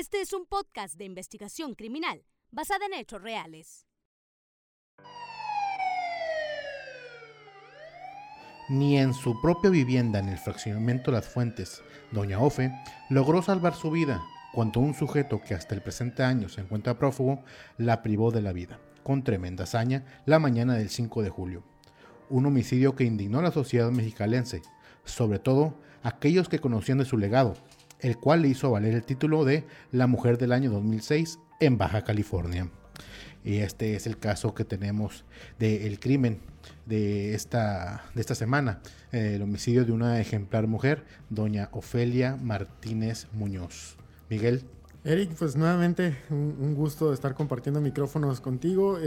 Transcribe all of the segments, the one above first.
Este es un podcast de investigación criminal basada en hechos reales. Ni en su propia vivienda en el fraccionamiento Las Fuentes, Doña Ofe logró salvar su vida cuando un sujeto que hasta el presente año se encuentra prófugo la privó de la vida, con tremenda hazaña, la mañana del 5 de julio. Un homicidio que indignó a la sociedad mexicalense, sobre todo aquellos que conocían de su legado, el cual le hizo valer el título de La Mujer del año 2006 en Baja California. Y este es el caso que tenemos del crimen de esta, de esta semana, el homicidio de una ejemplar mujer, doña Ofelia Martínez Muñoz. Miguel. Eric, pues nuevamente un, gusto estar compartiendo micrófonos contigo.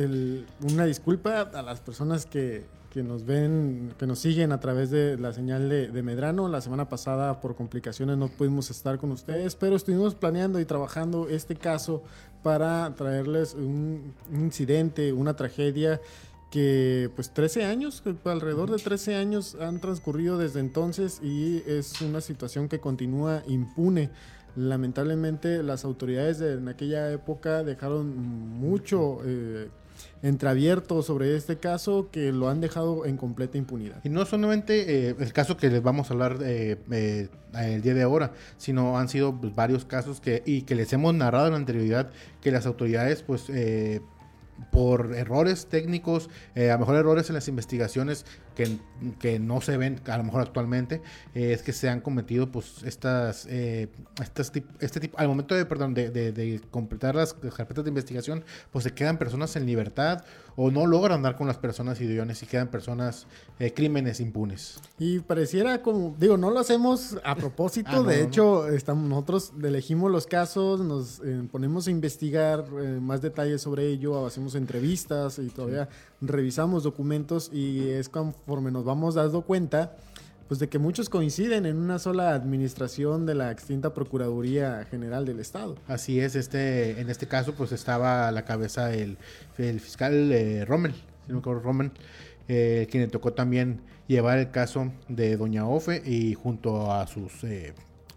una disculpa a las personas que, que nos ven, que nos siguen a través de la señal de, Medrano. La semana pasada por complicaciones no pudimos estar con ustedes, pero estuvimos planeando y trabajando este caso para traerles un, incidente, una tragedia que pues 13 años, alrededor de 13 años han transcurrido desde entonces y es una situación que continúa impune. Lamentablemente las autoridades de, en aquella época dejaron mucho... Eh, entreabierto sobre este caso que lo han dejado en completa impunidad. Y no solamente eh, el caso que les vamos a hablar eh, eh, el día de ahora, sino han sido pues, varios casos que y que les hemos narrado en la anterioridad que las autoridades pues por errores técnicos, a lo mejor errores en las investigaciones que, que, no se ven a lo mejor actualmente, es que se han cometido pues estas, estas este tipo, al momento de, perdón, de, de, completar las carpetas de investigación, pues se quedan personas en libertad o no logran dar con las personas idiones y quedan personas, crímenes impunes. Y pareciera como, digo, no lo hacemos a propósito, ah, de hecho, estamos, nosotros elegimos los casos, nos ponemos a investigar más detalles sobre ello, hacemos entrevistas y todavía revisamos documentos y es conforme nos vamos dando cuenta pues de que muchos coinciden en una sola administración de la extinta Procuraduría General del Estado. Así es, este, en este caso pues estaba a la cabeza el, el fiscal eh, Rommel, si no me Rommel, eh, quien le tocó también llevar el caso de Doña Ofe y junto a sus eh,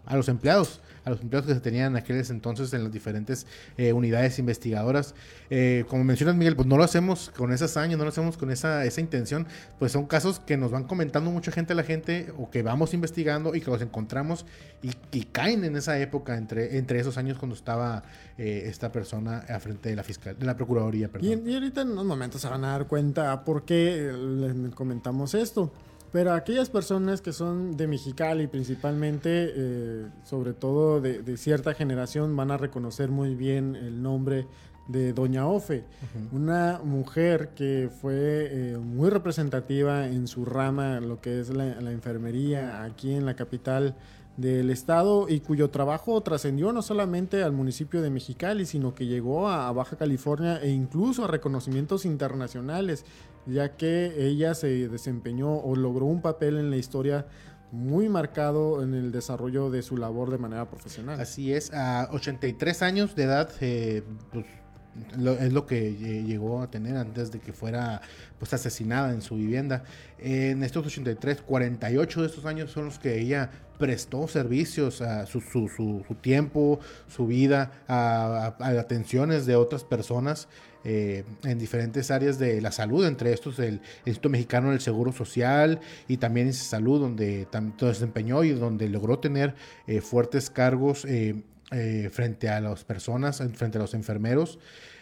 a los empleados a los empleados que se tenían en aquellos entonces en las diferentes eh, unidades investigadoras. Eh, como mencionas, Miguel, pues no lo hacemos con esas años, no lo hacemos con esa, esa intención, pues son casos que nos van comentando mucha gente la gente o que vamos investigando y que los encontramos y, caen en esa época entre, entre esos años cuando estaba eh, esta persona a frente de la fiscal, de la Procuraduría. Y, y, ahorita en unos momentos se van a dar cuenta por qué les comentamos esto. Pero aquellas personas que son de Mexicali principalmente, eh, sobre todo de, cierta generación, van a reconocer muy bien el nombre de Doña Ofe, una mujer que fue eh, muy representativa en su rama, lo que es la, la enfermería aquí en la capital del estado y cuyo trabajo trascendió no solamente al municipio de Mexicali, sino que llegó a Baja California e incluso a reconocimientos internacionales, ya que ella se desempeñó o logró un papel en la historia muy marcado en el desarrollo de su labor de manera profesional. Así es, a 83 años de edad, eh, pues es lo que llegó a tener antes de que fuera pues asesinada en su vivienda. En estos 83, 48 de estos años son los que ella prestó servicios a su, su, su, tiempo, su vida, a, atenciones de otras personas eh, en diferentes áreas de la salud, entre estos el Instituto Mexicano del Seguro Social y también ese Salud, donde tanto desempeñó y donde logró tener eh, fuertes cargos. Eh, eh, frente a las personas, frente a los enfermeros,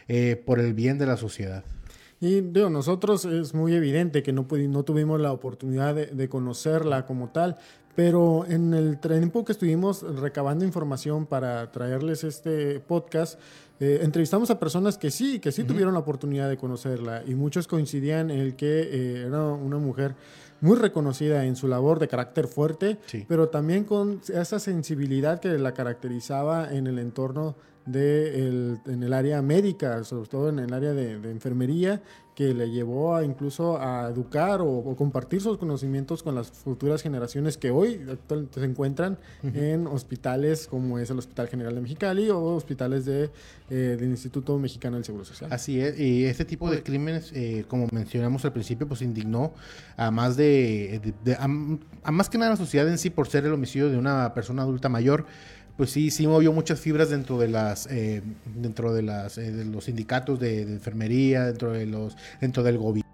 eh, por el bien de la sociedad. Y digo, nosotros es muy evidente que no, no tuvimos la oportunidad de, conocerla como tal, pero en el tiempo que estuvimos recabando información para traerles este podcast, eh, entrevistamos a personas que sí, que sí tuvieron la oportunidad de conocerla y muchos coincidían en el que era una mujer muy reconocida en su labor de carácter fuerte, pero también con esa sensibilidad que la caracterizaba en el entorno de en el área médica, sobre todo en el área de, enfermería, que le llevó a incluso a educar o, compartir sus conocimientos con las futuras generaciones que hoy se encuentran en hospitales como es el Hospital General de Mexicali o hospitales de, eh, del Instituto Mexicano del Seguro Social. Así es, y este tipo de crímenes, eh, como mencionamos al principio, pues indignó a más de, a más que nada a la sociedad en sí por ser el homicidio de una persona adulta mayor, pues sí, sí movió muchas fibras dentro de las, eh, dentro de las, eh, de los sindicatos de, enfermería, dentro de los, dentro del gobierno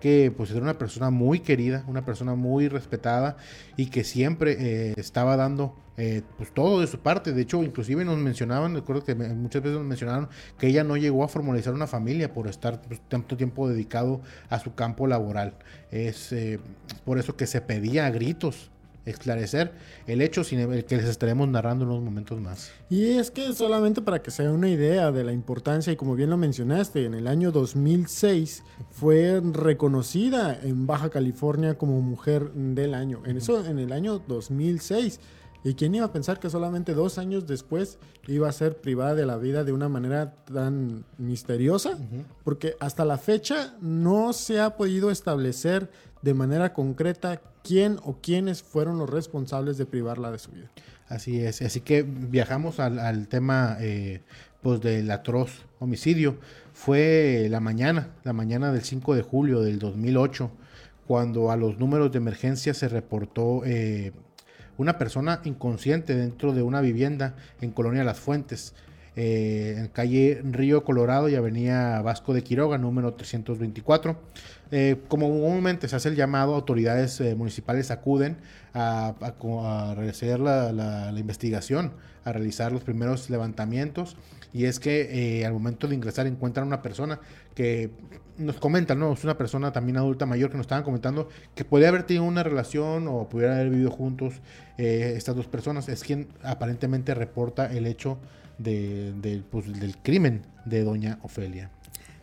que pues era una persona muy querida, una persona muy respetada y que siempre eh, estaba dando eh, pues todo de su parte. De hecho, inclusive nos mencionaban, recuerdo que muchas veces nos mencionaron que ella no llegó a formalizar una familia por estar pues, tanto tiempo dedicado a su campo laboral. Es por eso que se pedía a gritos esclarecer el hecho sin el que les estaremos narrando unos momentos más. Y es que solamente para que se una idea de la importancia, y como bien lo mencionaste, en el año 2006 fue reconocida en Baja California como mujer del año. En eso, en el año 2006. ¿Y quién iba a pensar que solamente dos años después iba a ser privada de la vida de una manera tan misteriosa? Uh -huh. Porque hasta la fecha no se ha podido establecer de manera concreta quién o quiénes fueron los responsables de privarla de su vida. Así es, así que viajamos al, al tema eh, pues del atroz homicidio. Fue la mañana, la mañana del 5 de julio del 2008, cuando a los números de emergencia se reportó eh, una persona inconsciente dentro de una vivienda en Colonia Las Fuentes, eh, en calle Río Colorado y Avenida Vasco de Quiroga, número 324. Eh, como comúnmente se hace el llamado, autoridades eh, municipales acuden a, a, realizar la, investigación, a realizar los primeros levantamientos. Y es que eh, al momento de ingresar encuentran una persona que nos comentan, ¿no? Es una persona también adulta mayor que nos estaban comentando que podría haber tenido una relación o pudiera haber vivido juntos eh, estas dos personas. Es quien aparentemente reporta el hecho de, pues, del crimen de doña Ofelia.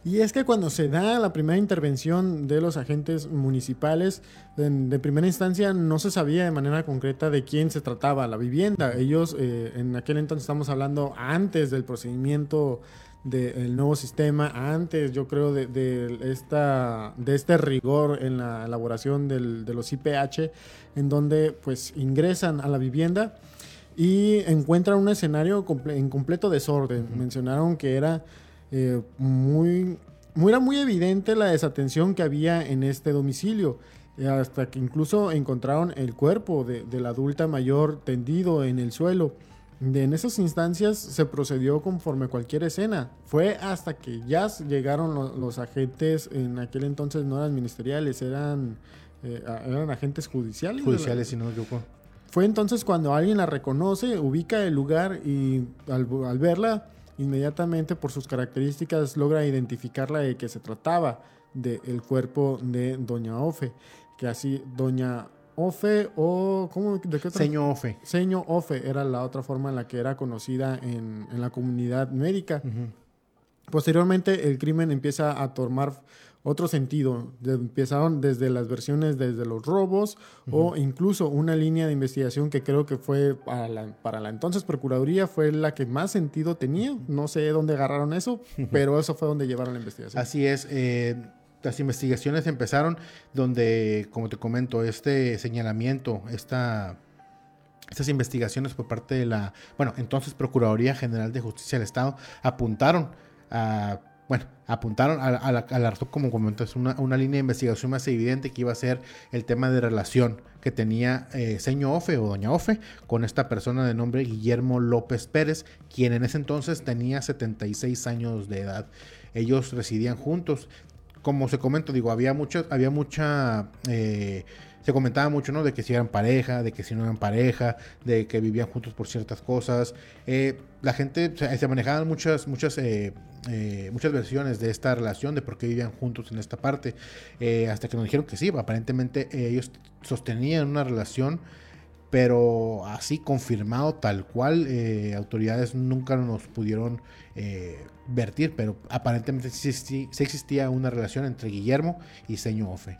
Y es que cuando se da la primera intervención de los agentes municipales, de, primera instancia no se sabía de manera concreta de quién se trataba la vivienda. Ellos, eh, en aquel entonces estamos hablando antes del procedimiento del nuevo sistema, antes yo creo de, de, esta, de este rigor en la elaboración del, de los IPH, en donde pues ingresan a la vivienda y encuentran un escenario en completo desorden. Uh -huh. Mencionaron que era eh, muy, muy, era muy evidente la desatención que había en este domicilio, eh, hasta que incluso encontraron el cuerpo de, de, la adulta mayor tendido en el suelo. De, en esas instancias se procedió conforme cualquier escena. Fue hasta que ya llegaron los, los agentes, en aquel entonces no eran ministeriales, eran, eh, eran agentes judiciales. Judiciales, si no me equivoco. Fue entonces cuando alguien la reconoce, ubica el lugar y al, al verla inmediatamente por sus características logra identificarla de que se trataba del de cuerpo de Doña Ofe, que así Doña Ofe o ¿cómo de qué otra? Seño Ofe. Seño Ofe era la otra forma en la que era conocida en, en la comunidad médica. Uh -huh. Posteriormente el crimen empieza a tomar otro sentido. Empezaron desde las versiones desde los robos uh -huh. o incluso una línea de investigación que creo que fue para la, para la entonces Procuraduría fue la que más sentido tenía. No sé dónde agarraron eso, uh -huh. pero eso fue donde llevaron la investigación. Así es. Eh, las investigaciones empezaron donde, como te comento, este señalamiento, esta estas investigaciones por parte de la, bueno, entonces Procuraduría General de Justicia del Estado apuntaron a bueno, apuntaron a, la, a como comentas, una, una, línea de investigación más evidente que iba a ser el tema de relación que tenía eh, Seño Ofe o Doña Ofe con esta persona de nombre Guillermo López Pérez, quien en ese entonces tenía 76 años de edad. Ellos residían juntos. Como se comenta, digo, había mucha, había mucha eh, se comentaba mucho, ¿no? De que si eran pareja, de que si no eran pareja, de que vivían juntos por ciertas cosas. Eh, la gente se, manejaban muchas, muchas, eh, eh, muchas versiones de esta relación, de por qué vivían juntos en esta parte, hasta que nos dijeron que sí, aparentemente ellos sostenían una relación, pero así confirmado tal cual, autoridades nunca nos pudieron vertir, pero aparentemente sí, existía una relación entre Guillermo y Seño Ofe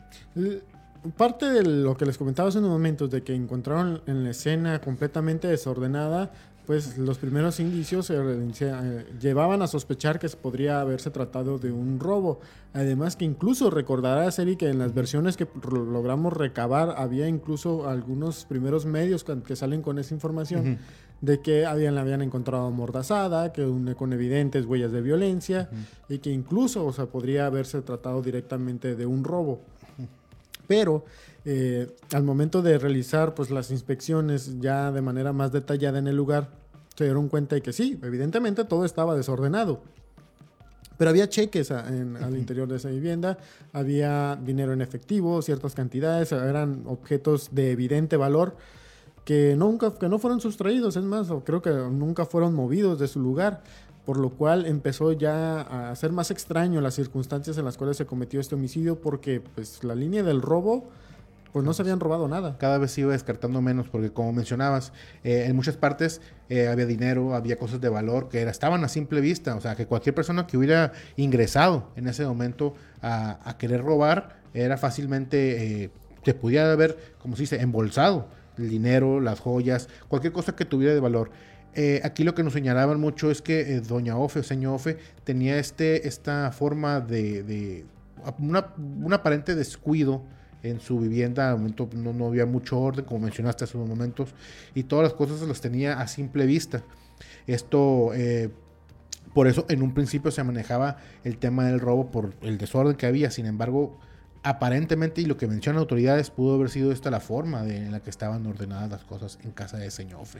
parte de lo que les comentaba hace unos momentos, de que encontraron en la escena completamente desordenada, pues los primeros indicios eh, eh, llevaban a sospechar que podría haberse tratado de un robo. Además que incluso recordará Seri que en las versiones que logramos recabar había incluso algunos primeros medios que salen con esa información uh -huh. de que habían, la habían encontrado amordazada, que un, con evidentes huellas de violencia uh -huh. y que incluso o sea, podría haberse tratado directamente de un robo. Pero eh, al momento de realizar pues, las inspecciones ya de manera más detallada en el lugar, se dieron cuenta de que sí, evidentemente todo estaba desordenado. Pero había cheques al interior de esa vivienda, había dinero en efectivo, ciertas cantidades, eran objetos de evidente valor que nunca que no fueron sustraídos, es más, creo que nunca fueron movidos de su lugar, por lo cual empezó ya a ser más extraño las circunstancias en las cuales se cometió este homicidio porque pues la línea del robo pues no se habían robado nada. Cada vez iba descartando menos, porque como mencionabas, eh, en muchas partes eh, había dinero, había cosas de valor que estaban a simple vista. O sea, que cualquier persona que hubiera ingresado en ese momento a, querer robar, era fácilmente, eh, se pudiera haber, como se dice, embolsado el dinero, las joyas, cualquier cosa que tuviera de valor. Aquí lo que nos señalaban mucho es que Doña Ofe o Señor Ofe tenía este, esta forma de, de un aparente descuido en su vivienda, momento no, había mucho orden, como mencionaste hace unos momentos, y todas las cosas las tenía a simple vista. Esto, eh, por eso en un principio se manejaba el tema del robo por el desorden que había, sin embargo, aparentemente, y lo que mencionan autoridades, pudo haber sido esta la forma de, en la que estaban ordenadas las cosas en casa de Señofe.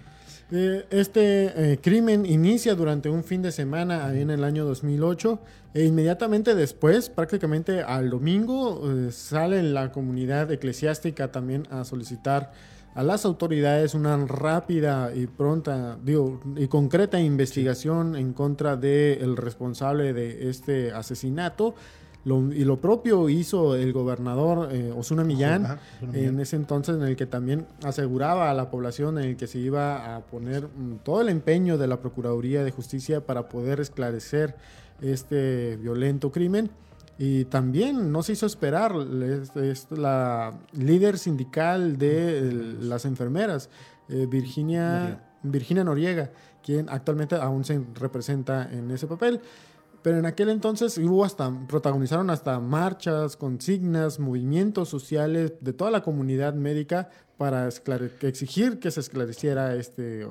Eh, este eh, crimen inicia durante un fin de semana ahí en el año 2008 e inmediatamente después, prácticamente al domingo, eh, sale la comunidad eclesiástica también a solicitar a las autoridades una rápida y pronta digo, y concreta investigación en contra del responsable de este asesinato y lo propio hizo el gobernador eh, Osuna Millán, en ese entonces en el que también aseguraba a la población en el que se iba a poner mm, todo el empeño de la Procuraduría de Justicia para poder esclarecer este violento crimen. Y también no se hizo esperar es, la líder sindical de las enfermeras, eh, Virginia, Virginia Noriega, quien actualmente aún se representa en ese papel. Pero en aquel entonces hubo hasta, protagonizaron hasta marchas, consignas, movimientos sociales de toda la comunidad médica para exigir que se esclareciera este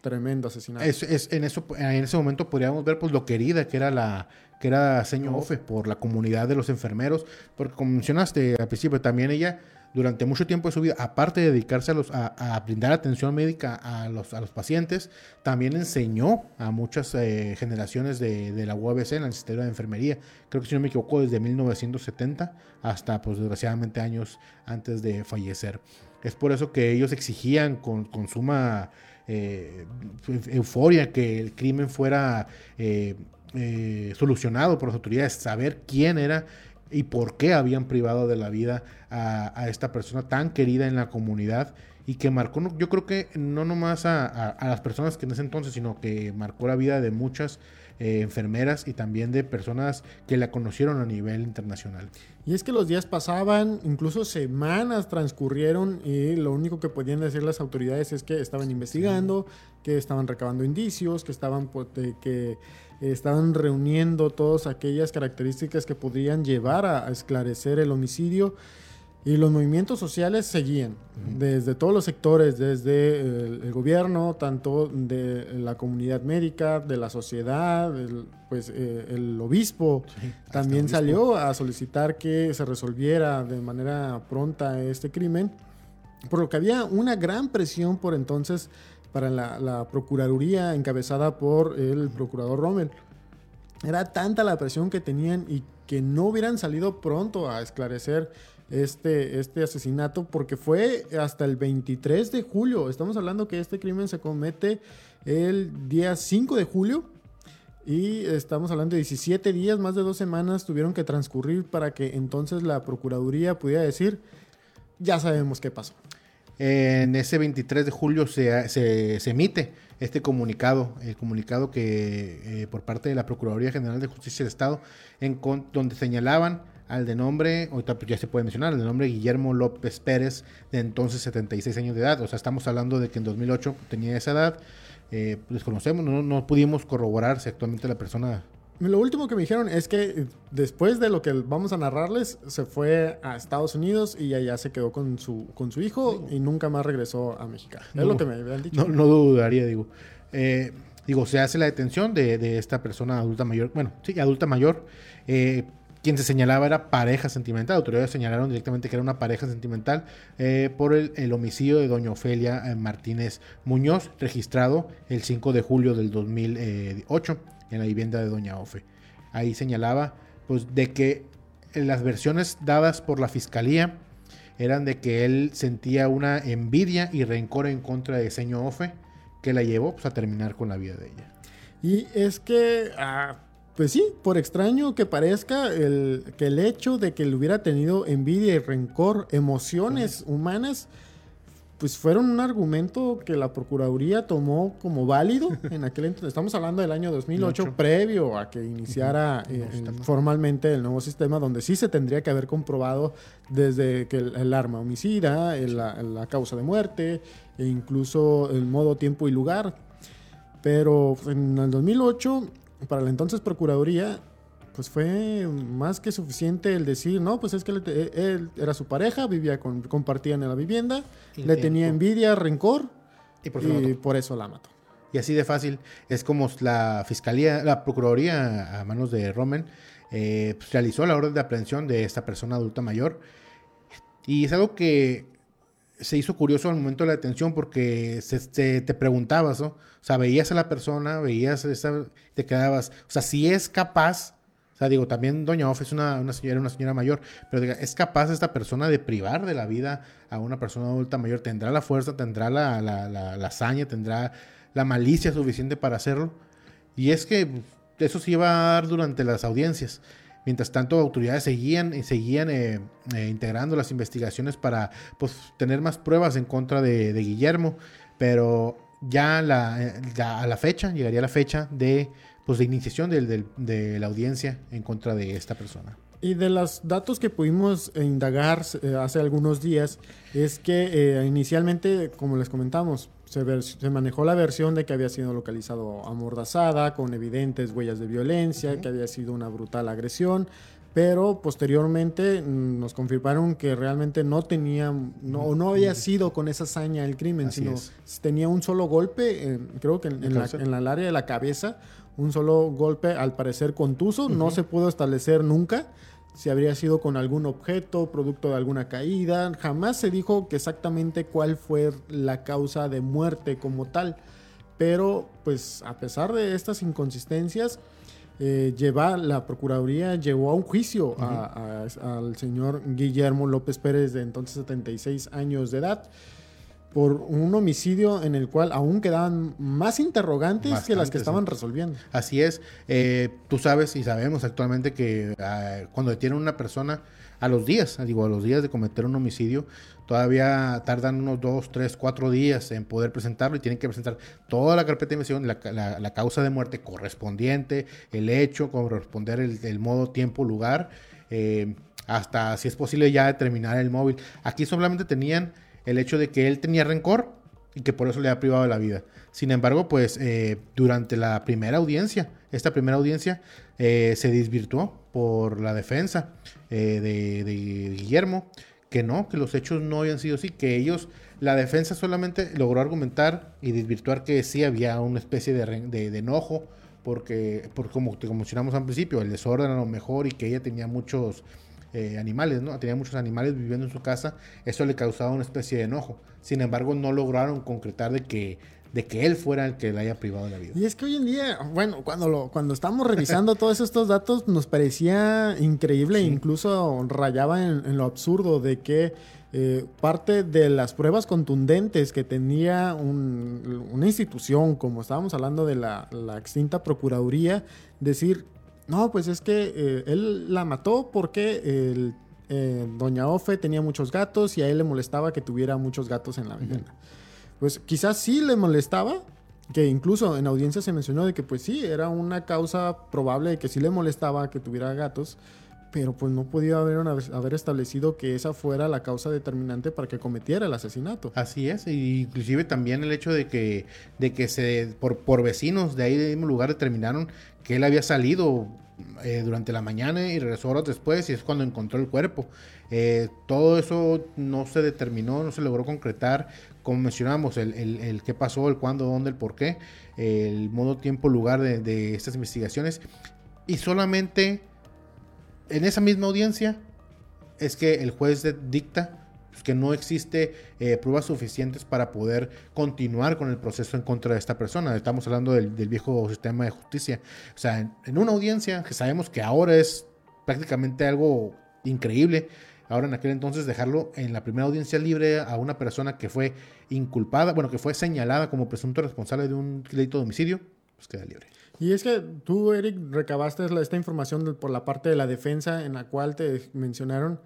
tremendo asesinato. Es, en, eso, en ese momento podríamos ver pues lo querida que era la que era Señor Ofe por la comunidad de los enfermeros, porque como mencionaste al principio, también ella durante mucho tiempo de su vida, aparte de dedicarse a, los, brindar atención médica a los, pacientes, también enseñó a muchas eh, generaciones de, la UABC en el sistema de enfermería. Creo que si no me equivoco, desde 1970 hasta, pues desgraciadamente, años antes de fallecer. Es por eso que ellos exigían con, suma eh, euforia que el crimen fuera eh, solucionado por las autoridades, saber quién era y por qué habían privado de la vida a, esta persona tan querida en la comunidad y que marcó, yo creo que no nomás a, las personas que en ese entonces, sino que marcó la vida de muchas eh, enfermeras y también de personas que la conocieron a nivel internacional. Y es que los días pasaban, incluso semanas transcurrieron y lo único que podían decir las autoridades es que estaban investigando, que estaban recabando indicios, que estaban que estaban reuniendo todas aquellas características que podrían llevar a, esclarecer el homicidio. Y los movimientos sociales seguían, desde todos los sectores, desde el, gobierno, tanto de la comunidad médica, de la sociedad, el, pues eh, el obispo. También salió a solicitar que se resolviera de manera pronta este crimen, por lo que había una gran presión por entonces para la, Procuraduría encabezada por el procurador Rommel. Era tanta la presión que tenían y que no hubieran salido pronto a esclarecer este, este asesinato porque fue hasta el 23 de julio. Estamos hablando que este crimen se comete el día 5 de julio y estamos hablando de 17 días, más de dos semanas tuvieron que transcurrir para que entonces la Procuraduría pudiera decir, ya sabemos qué pasó. En ese 23 de julio se, se, emite este comunicado, el comunicado que eh, por parte de la Procuraduría General de Justicia del Estado, en donde señalaban al de nombre, ahorita pues ya se puede mencionar, al de nombre Guillermo López Pérez, de entonces 76 años de edad. O sea, estamos hablando de que en 2008 tenía esa edad. Eh, desconocemos, no, no pudimos corroborar si actualmente la persona lo último que me dijeron es que eh, después de lo que vamos a narrarles, se fue a Estados Unidos y allá se quedó con su, con su hijo y nunca más regresó a México. es lo que me habían dicho. No, dudaría, digo. Eh, digo, se hace la detención de, esta persona adulta mayor, bueno, sí, adulta mayor. Eh, quien se señalaba era pareja sentimental. Autoridades señalaron directamente que era una pareja sentimental eh, por el, homicidio de doña Ofelia eh, Martínez Muñoz, registrado el 5 de julio del 2008 en la vivienda de doña Ofe. Ahí señalaba pues, de que las versiones dadas por la fiscalía eran de que él sentía una envidia y rencor en contra de señor Ofe que la llevó pues, a terminar con la vida de ella. Y es que... Ah, pues sí, por extraño que parezca, el, que el hecho de que él hubiera tenido envidia y rencor, emociones humanas, pues fueron un argumento que la Procuraduría tomó como válido en aquel entonces. Estamos hablando del año 2008, previo a que iniciara eh, formalmente el nuevo sistema, donde sí se tendría que haber comprobado desde que el, arma homicida, la, la, causa de muerte, e incluso el modo, tiempo y lugar. Pero en el 2008 para la entonces Procuraduría, pues fue más que suficiente el decir, no, pues es que él, era su pareja, vivía con, compartían en la vivienda, le tenía envidia, rencor, y, por, eso la mató. Y así de fácil, es como la fiscalía, la Procuraduría a manos de Romen, eh, pues, realizó la orden de aprehensión de esta persona adulta mayor. Y es algo que se hizo curioso al momento de la detención porque se, te preguntabas. O sea, veías a la persona, veías, te quedabas, o sea, si es capaz, o sea, digo, también Doña Off es una, una señora, una señora mayor, pero es capaz esta persona de privar de la vida a una persona adulta mayor, tendrá la fuerza, tendrá la, la, la, la hazaña, tendrá la malicia suficiente para hacerlo. Y es que eso se iba a dar durante las audiencias. Mientras tanto, autoridades seguían, y seguían eh, eh, integrando las investigaciones para pues, tener más pruebas en contra de, Guillermo, pero ya la, a la fecha, llegaría la fecha de, pues, de iniciación de la audiencia en contra de esta persona. Y de los datos que pudimos indagar eh, hace algunos días, es que inicialmente, como les comentamos, se, manejó la versión de que había sido localizado amordazada, con evidentes huellas de violencia, que había sido una brutal agresión, pero posteriormente mm, nos confirmaron que realmente no tenía, no, no había sido con esa hazaña el crimen, sino tenía un solo golpe, eh, creo que en, la, en, área de la cabeza, un solo golpe al parecer contuso, no se pudo establecer nunca si habría sido con algún objeto, producto de alguna caída. Jamás se dijo que exactamente cuál fue la causa de muerte como tal. Pero, pues, a pesar de estas inconsistencias, eh, lleva, la Procuraduría llevó a un juicio al señor Guillermo López Pérez, de entonces 76 años de edad por un homicidio en el cual aún quedaban más interrogantes que las que estaban resolviendo. Así es. Eh, tú sabes y sabemos actualmente que ah, cuando detienen a una persona a los días, digo, a los días de cometer un homicidio, todavía tardan unos dos, tres, cuatro días en poder presentarlo y tienen que presentar toda la carpeta de investigación, la, causa de muerte correspondiente, el hecho, corresponder el, modo, tiempo, lugar, eh, hasta si es posible ya determinar el móvil. Aquí solamente tenían el hecho de que él tenía rencor y que por eso le ha privado de la vida. Sin embargo, pues eh, durante la primera audiencia, esta primera audiencia eh, se desvirtuó por la defensa eh, de, Guillermo, que no, que los hechos no habían sido así, que ellos, la defensa solamente logró argumentar y desvirtuar que sí había una especie de, enojo, porque, porque como, como mencionamos al principio, el desorden a lo mejor y que ella tenía muchos eh, animales, ¿no? Tenía muchos animales viviendo en su casa, eso le causaba una especie de enojo. Sin embargo, no lograron concretar de que de que él fuera el que le haya privado de la vida. Y es que hoy en día, bueno, cuando lo, cuando estamos revisando todos estos datos, nos parecía increíble, incluso rayaba en, lo absurdo de que eh, parte de las pruebas contundentes que tenía una institución, como estábamos hablando de la, la extinta Procuraduría, decir, no, pues es que eh, él la mató porque el, eh, Doña Ofe tenía muchos gatos y a él le molestaba que tuviera muchos gatos en la vivienda. Pues quizás sí le molestaba, que incluso en audiencia se mencionó de que pues sí, era una causa probable de que sí le molestaba que tuviera gatos, pero pues no podía haber, haber establecido que esa fuera la causa determinante para que cometiera el asesinato. Así es, y inclusive también el hecho de que, de que se, por, por vecinos de ahí del mismo lugar determinaron que él había salido eh, durante la mañana y regresó horas después y es cuando encontró el cuerpo. Eh, todo eso no se determinó, no se logró concretar, como mencionamos, el, el, qué pasó, el cuándo, dónde, el por qué, el modo, tiempo, lugar de, de estas investigaciones. Y solamente en esa misma audiencia es que el juez dicta que no existe eh, pruebas suficientes para poder continuar con el proceso en contra de esta persona. Estamos hablando del, viejo sistema de justicia. O sea, en, una audiencia que sabemos que ahora es prácticamente algo increíble, ahora en aquel entonces dejarlo en la primera audiencia libre a una persona que fue inculpada, bueno, que fue señalada como presunto responsable de un delito de homicidio, pues queda libre. Y es que tú, Eric, recabaste esta información por la parte de la defensa en la cual te mencionaron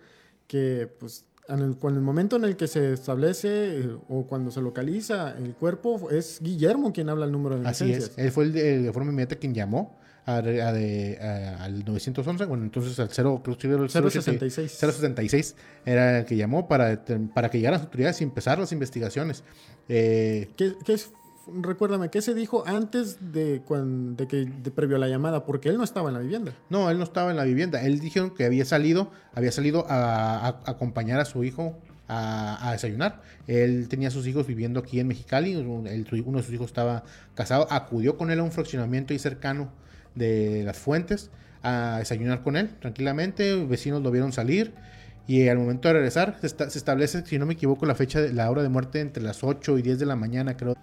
que pues en el, el momento en el que se establece eh, o cuando se localiza el cuerpo es Guillermo quien habla el número de Así es, él fue el de, forma inmediata quien llamó a, al 911, bueno, entonces al 0, 066. 076 era el que llamó para, para que llegaran las autoridades y empezar las investigaciones. Eh, ¿Qué, ¿Qué, recuérdame, ¿qué se dijo antes de, de que de previo a la llamada? Porque él no estaba en la vivienda. No, él no estaba en la vivienda. Él dijo que había salido, había salido a, acompañar a su hijo a, desayunar. Él tenía a sus hijos viviendo aquí en Mexicali. uno de sus hijos estaba casado. Acudió con él a un fraccionamiento ahí cercano de las fuentes a desayunar con él tranquilamente. Vecinos lo vieron salir. Y al momento de regresar, se, se, establece, si no me equivoco, la fecha de la hora de muerte entre las 8 y 10 de la mañana, creo.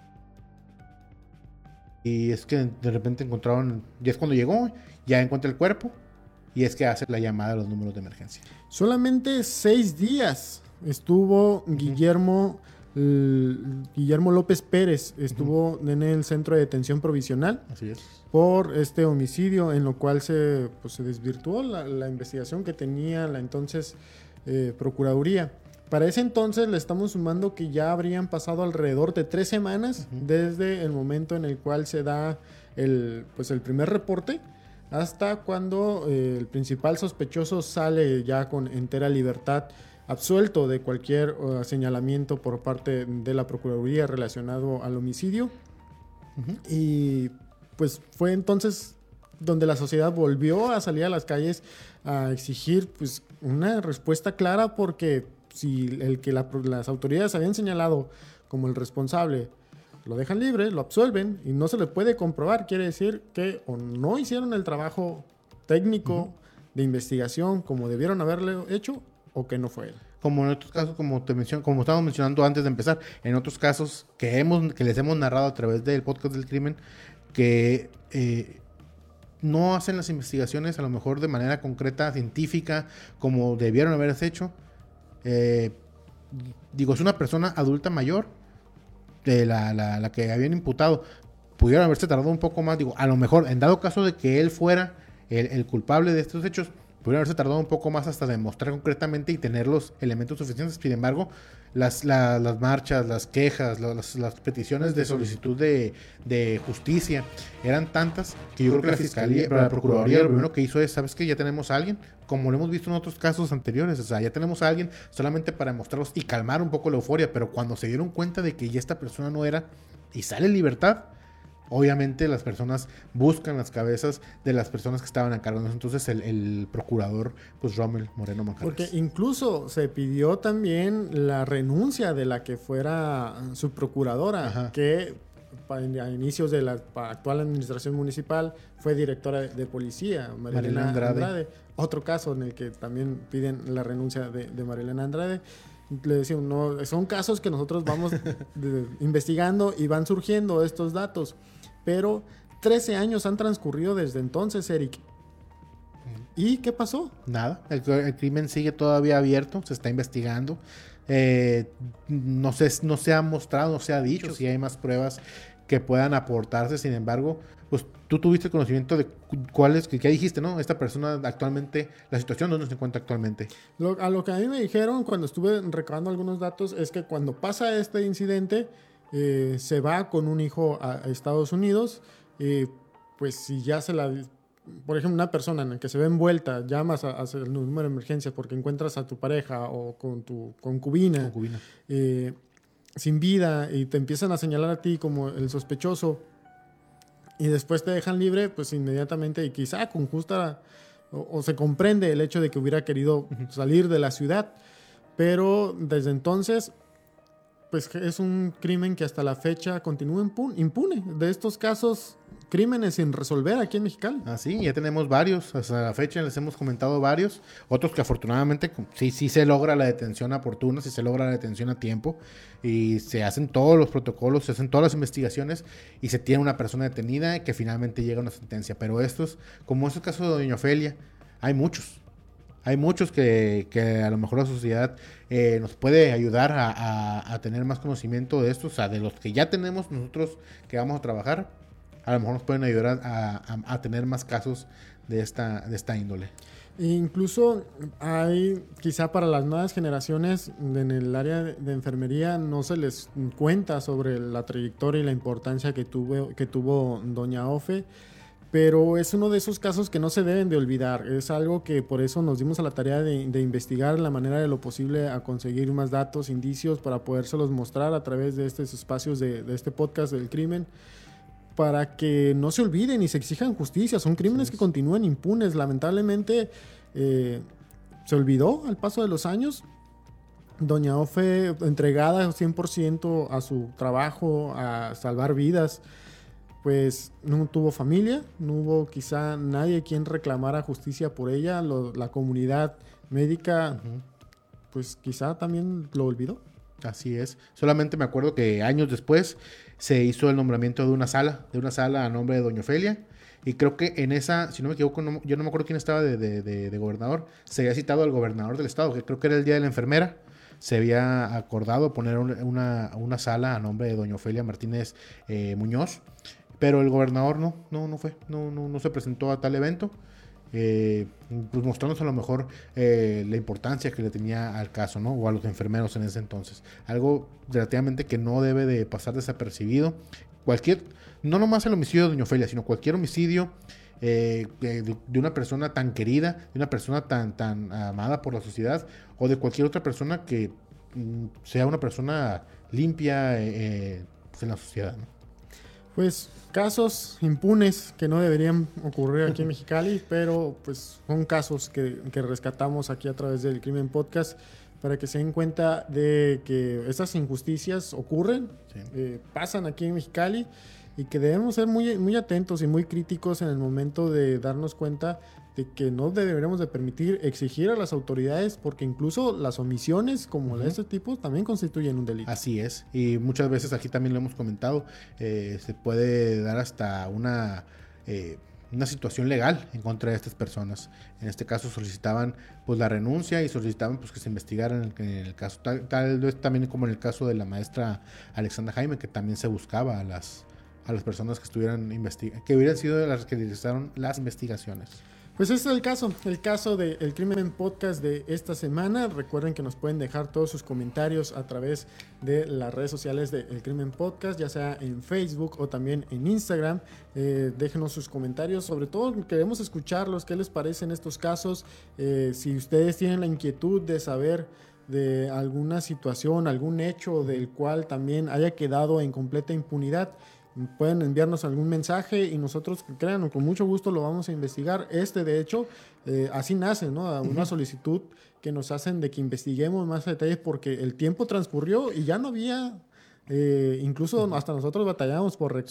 Y es que de repente encontraron, ya es cuando llegó, ya encuentra el cuerpo y es que hace la llamada a los números de emergencia. Solamente seis días estuvo Guillermo, Guillermo López Pérez, estuvo en el centro de detención provisional Así es. por este homicidio, en lo cual se, pues, se desvirtuó la, investigación que tenía la entonces eh, Procuraduría. Para ese entonces le estamos sumando que ya habrían pasado alrededor de tres semanas desde el momento en el cual se da el, pues el primer reporte hasta cuando eh, el principal sospechoso sale ya con entera libertad, absuelto de cualquier uh, señalamiento por parte de la Procuraduría relacionado al homicidio. Y pues fue entonces donde la sociedad volvió a salir a las calles a exigir pues una respuesta clara porque si el que las autoridades habían señalado como el responsable lo dejan libre, lo absuelven y no se le puede comprobar, quiere decir que o no hicieron el trabajo técnico de investigación como debieron haberlo hecho o que no fue él. Como en otros casos, como te menciono, como estábamos mencionando antes de empezar, en otros casos que hemos, que les hemos narrado a través del podcast del crimen, que eh, no hacen las investigaciones a lo mejor de manera concreta, científica, como debieron haberse hecho, eh, digo, es una persona adulta mayor, de la, la, que habían imputado, pudieron haberse tardado un poco más, digo, a lo mejor, en dado caso de que él fuera el culpable de estos hechos, Pudieron haberse tardado un poco más hasta demostrar concretamente y tener los elementos suficientes. Sin embargo, las, las marchas, las quejas, las, las peticiones de solicitud de, de, justicia eran tantas que yo creo que la Fiscalía, la Procuraduría lo primero que hizo es, ¿sabes qué? Ya tenemos a alguien, como lo hemos visto en otros casos anteriores, o sea, ya tenemos a alguien solamente para mostrarlos y calmar un poco la euforia, pero cuando se dieron cuenta de que ya esta persona no era y sale en libertad, obviamente las personas buscan las cabezas de las personas que estaban a cargo. Entonces el, procurador, pues Rommel Moreno Manjarres. Porque incluso se pidió también la renuncia de la que fuera su procuradora, que a inicios de la actual administración municipal fue directora de policía, Marilena, Andrade. Otro caso en el que también piden la renuncia de, de Marilena Andrade le decimos, no, son casos que nosotros vamos investigando y van surgiendo estos datos. Pero 13 años han transcurrido desde entonces, Eric. ¿Y qué pasó? Nada, el, crimen sigue todavía abierto, se está investigando. Eh, no, se, no se ha mostrado, no se ha dicho si hay más pruebas que puedan aportarse. Sin embargo, pues tú tuviste conocimiento de cuáles, que, dijiste, ¿no? Esta persona actualmente, la situación donde se encuentra actualmente. a lo que a mí me dijeron cuando estuve recabando algunos datos es que cuando pasa este incidente, eh, se va con un hijo a, Estados Unidos, eh, pues si ya se la... Por ejemplo, una persona en la que se ve envuelta, llamas a, el número de emergencia porque encuentras a tu pareja o con tu concubina, eh, sin vida y te empiezan a señalar a ti como el sospechoso y después te dejan libre, pues inmediatamente y quizá con justa o, se comprende el hecho de que hubiera querido salir de la ciudad, pero desde entonces pues es un crimen que hasta la fecha continúa impune. De estos casos crímenes sin resolver aquí en Mexicali. Así, ah, ya tenemos varios, hasta la fecha les hemos comentado varios, otros que afortunadamente sí, sí se logra la detención oportuna, sí se logra la detención a tiempo y se hacen todos los protocolos, se hacen todas las investigaciones y se tiene una persona detenida que finalmente llega a una sentencia. Pero estos, como es el caso de Doña Ofelia, hay muchos. Hay muchos que, que a lo mejor la sociedad eh, nos puede ayudar a, a, tener más conocimiento de esto, o sea, de los que ya tenemos nosotros que vamos a trabajar, a lo mejor nos pueden ayudar a, a tener más casos de esta, de esta índole. E incluso hay, quizá para las nuevas generaciones en el área de enfermería no se les cuenta sobre la trayectoria y la importancia que tuvo, que tuvo Doña Ofe pero es uno de esos casos que no se deben de olvidar. Es algo que por eso nos dimos a la tarea de, investigar la manera de lo posible a conseguir más datos, indicios para podérselos mostrar a través de estos espacios de, este podcast del crimen para que no se olviden y se exijan justicia. Son crímenes que continúan impunes. Lamentablemente eh, se olvidó al paso de los años. Doña Ofe entregada 100% a su trabajo, a salvar vidas pues no tuvo familia, no hubo quizá nadie quien reclamara justicia por ella, la comunidad médica pues quizá también lo olvidó. Así es. Solamente me acuerdo que años después se hizo el nombramiento de una sala, de una sala a nombre de Doña Ofelia. Y creo que en esa, si no me equivoco, yo no me acuerdo quién estaba de, de, gobernador, se había citado al gobernador del estado, que creo que era el Día de la Enfermera. Se había acordado poner una, una sala a nombre de Doña Ofelia Martínez eh, Muñoz. Pero el gobernador no, no, no fue, no, no, no se presentó a tal evento. Eh, pues mostrándonos a lo mejor eh, la importancia que le tenía al caso, ¿no? O a los enfermeros en ese entonces. Algo relativamente que no debe de pasar desapercibido. Cualquier, no nomás el homicidio de Doña Ofelia, sino cualquier homicidio eh, de, una persona tan querida, de una persona tan, tan amada por la sociedad, o de cualquier otra persona que mm, sea una persona limpia pues, en la sociedad, ¿no? Pues casos impunes que no deberían ocurrir aquí en Mexicali, pero pues son casos que, rescatamos aquí a través del Crimen Podcast para que se den cuenta de que estas injusticias ocurren, eh, pasan aquí en Mexicali y que debemos ser muy, muy atentos y muy críticos en el momento de darnos cuenta de que no deberíamos de permitir exigir a las autoridades porque incluso las omisiones como de este tipo también constituyen un delito. Así es, y muchas veces aquí también lo hemos comentado, eh, se puede dar hasta una... Eh, una situación legal en contra de estas personas. En este caso solicitaban pues la renuncia y solicitaban pues que se investigara en el, caso tal, vez también como en el caso de la maestra Alexandra Jaime que también se buscaba a las a las personas que estuvieran investigando que hubieran sido las que realizaron las investigaciones. Pues ese es el caso, el caso del Crimen Podcast de esta semana. Recuerden que nos pueden dejar todos sus comentarios a través de las redes sociales del Crimen Podcast, ya sea en Facebook o también en Instagram. Eh, déjenos sus comentarios, sobre todo queremos escucharlos, qué les parecen estos casos. Eh, si ustedes tienen la inquietud de saber de alguna situación, algún hecho del cual también haya quedado en completa impunidad, pueden enviarnos algún mensaje y nosotros, crean, con mucho gusto lo vamos a investigar. Este, de hecho, eh, así nace, ¿no? Una solicitud que nos hacen de que investiguemos más detalles porque el tiempo transcurrió y ya no había eh, incluso hasta nosotros batallamos por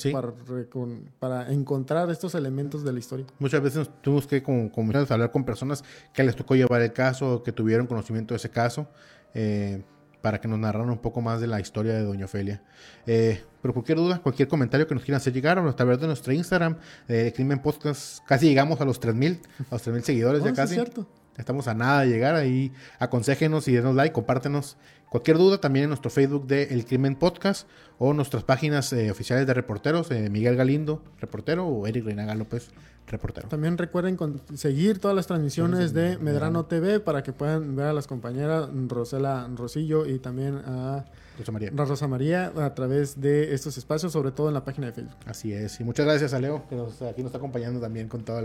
para, encontrar estos elementos de la historia. Muchas veces tuvimos que comenzar a hablar con personas que les tocó llevar el caso, que tuvieron conocimiento de ese caso. Eh, para que nos narraran un poco más de la historia de Doña Ofelia. Eh, pero cualquier duda, cualquier comentario que nos quieran hacer llegar a través de nuestro Instagram, de Crimen Podcast, casi llegamos a los 3000, a los 3000 seguidores ya oh, casi. cierto. Estamos a nada de llegar ahí. Aconsejenos y denos like, compártenos. Cualquier duda también en nuestro Facebook de El Crimen Podcast o nuestras páginas eh, oficiales de reporteros, eh, Miguel Galindo, reportero, o Eric Reinaga López, reportero. También recuerden seguir todas las transmisiones de Medrano TV para que puedan ver a las compañeras Rosela Rosillo y también a Rosa María. Rosa María a través de estos espacios, sobre todo en la página de Facebook. Así es. Y muchas gracias a Leo, que aquí nos está acompañando también con todas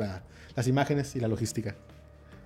las imágenes y la logística.